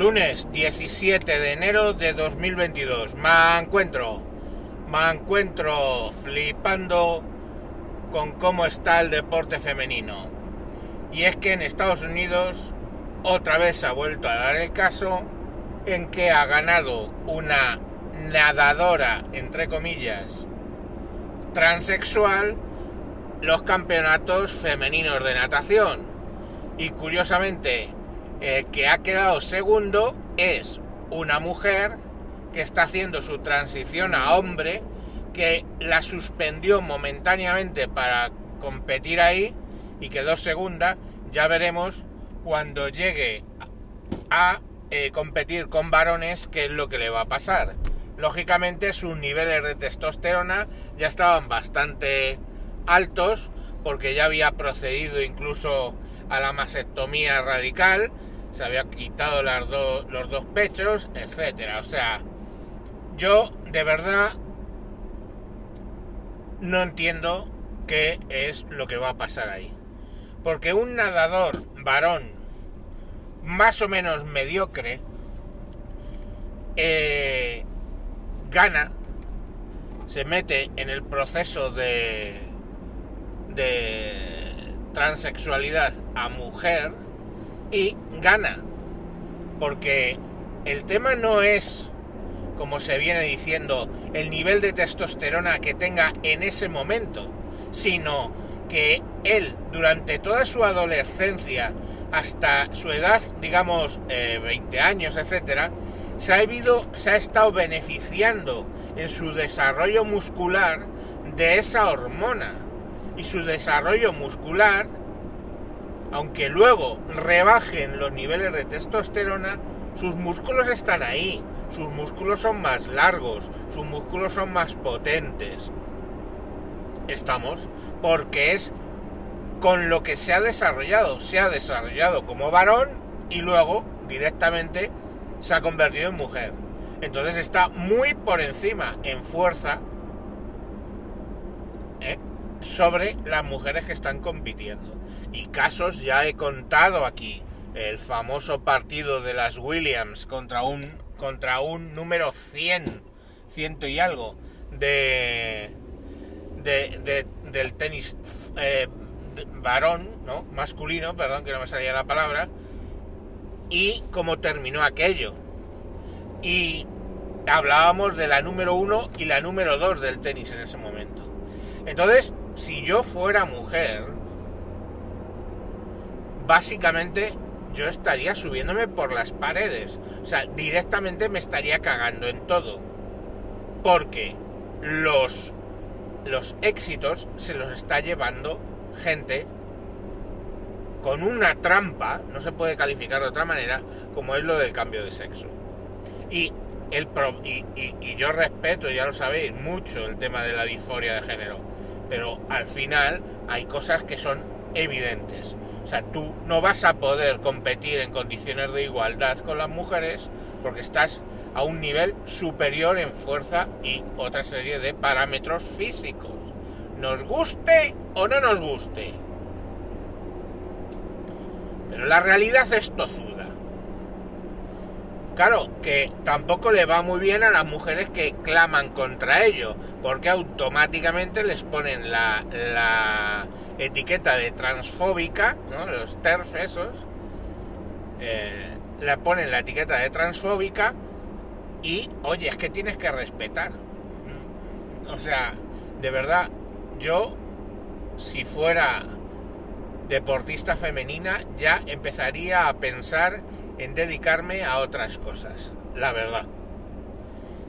Lunes 17 de enero de 2022. Me encuentro, me encuentro flipando con cómo está el deporte femenino. Y es que en Estados Unidos otra vez ha vuelto a dar el caso en que ha ganado una nadadora, entre comillas, transexual los campeonatos femeninos de natación. Y curiosamente, el que ha quedado segundo es una mujer que está haciendo su transición a hombre, que la suspendió momentáneamente para competir ahí y quedó segunda. Ya veremos cuando llegue a eh, competir con varones qué es lo que le va a pasar. Lógicamente sus niveles de testosterona ya estaban bastante altos porque ya había procedido incluso a la mastectomía radical, se había quitado las los dos pechos, etcétera. O sea, yo de verdad no entiendo qué es lo que va a pasar ahí. Porque un nadador varón más o menos mediocre eh, gana, se mete en el proceso de, de transexualidad a mujer y gana. Porque el tema no es, como se viene diciendo, el nivel de testosterona que tenga en ese momento, sino que él durante toda su adolescencia hasta su edad, digamos, 20 eh, años, etcétera, se ha, se ha estado beneficiando en su desarrollo muscular de esa hormona. Y su desarrollo muscular, aunque luego rebajen los niveles de testosterona, sus músculos están ahí. Sus músculos son más largos, sus músculos son más potentes. Estamos porque es con lo que se ha desarrollado. Se ha desarrollado como varón y luego directamente se ha convertido en mujer. Entonces está muy por encima en fuerza. Sobre las mujeres que están compitiendo. Y casos ya he contado aquí. El famoso partido de las Williams contra un, contra un número 100, ciento y algo, de, de, del tenis eh, varón, ¿no? Masculino, perdón que no me salía la palabra, y cómo terminó aquello. Y hablábamos de la número uno y la número dos del tenis en ese momento. Entonces, si yo fuera mujer, básicamente yo estaría subiéndome por las paredes. O sea, directamente me estaría cagando en todo. Porque los, los éxitos se los está llevando gente con una trampa, no se puede calificar de otra manera, como es lo del cambio de sexo. Y, el y, y, yo respeto, ya lo sabéis, mucho el tema de la disforia de género, pero al final hay cosas que son evidentes. O sea, tú no vas a poder competir en condiciones de igualdad con las mujeres porque estás a un nivel superior en fuerza y otra serie de parámetros físicos. Nos guste o no nos guste. Pero la realidad es tozuda. Claro, que tampoco le va muy bien a las mujeres que claman contra ello, porque automáticamente les ponen la, etiqueta de transfóbica, ¿no? los TERF esos, eh, ponen la etiqueta de transfóbica y, oye, es que tienes que respetar. O sea, de verdad, yo, si fuera deportista femenina, ya empezaría a pensar en dedicarme a otras cosas, la verdad.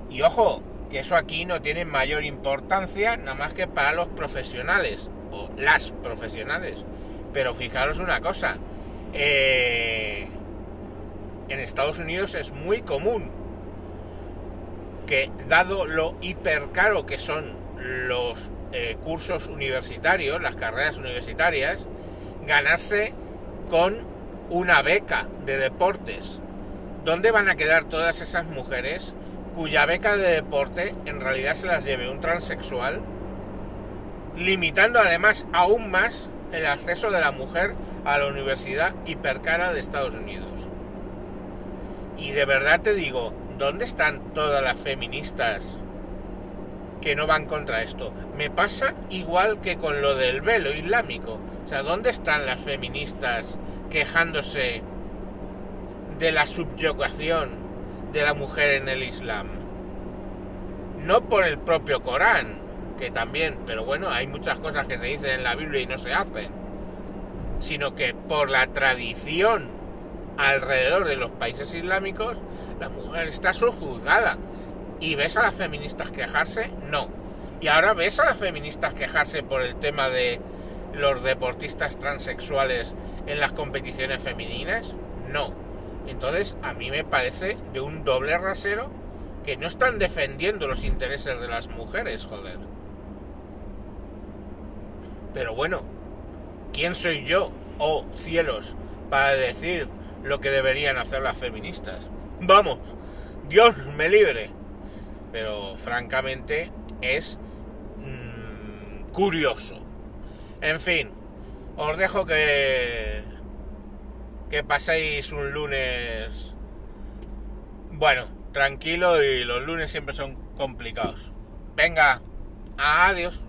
Y ojo, que eso aquí no tiene mayor importancia nada más que para los profesionales, o las profesionales. Pero fijaros una cosa, eh, en Estados Unidos es muy común que dado lo hipercaro que son los eh, cursos universitarios, las carreras universitarias, ganarse con una beca de deportes. ¿Dónde van a quedar todas esas mujeres cuya beca de deporte en realidad se las lleve un transexual? Limitando además aún más el acceso de la mujer a la universidad hipercara de Estados Unidos. Y de verdad te digo, ¿dónde están todas las feministas que no van contra esto? Me pasa igual que con lo del velo islámico. O sea, ¿dónde están las feministas quejándose de la subyugación de la mujer en el Islam? No por el propio Corán, que también, pero bueno, hay muchas cosas que se dicen en la Biblia y no se hacen, sino que por la tradición alrededor de los países islámicos, la mujer está subjugada. ¿Y ves a las feministas quejarse? No. Y ahora ves a las feministas quejarse por el tema de los deportistas transexuales en las competiciones femeninas? No. Entonces, a mí me parece de un doble rasero que no están defendiendo los intereses de las mujeres, joder. Pero bueno, ¿quién soy yo, oh cielos, para decir lo que deberían hacer las feministas? Vamos, Dios me libre. Pero francamente es mmm, curioso. En fin, os dejo que que paséis un lunes bueno, tranquilo y los lunes siempre son complicados. Venga, adiós.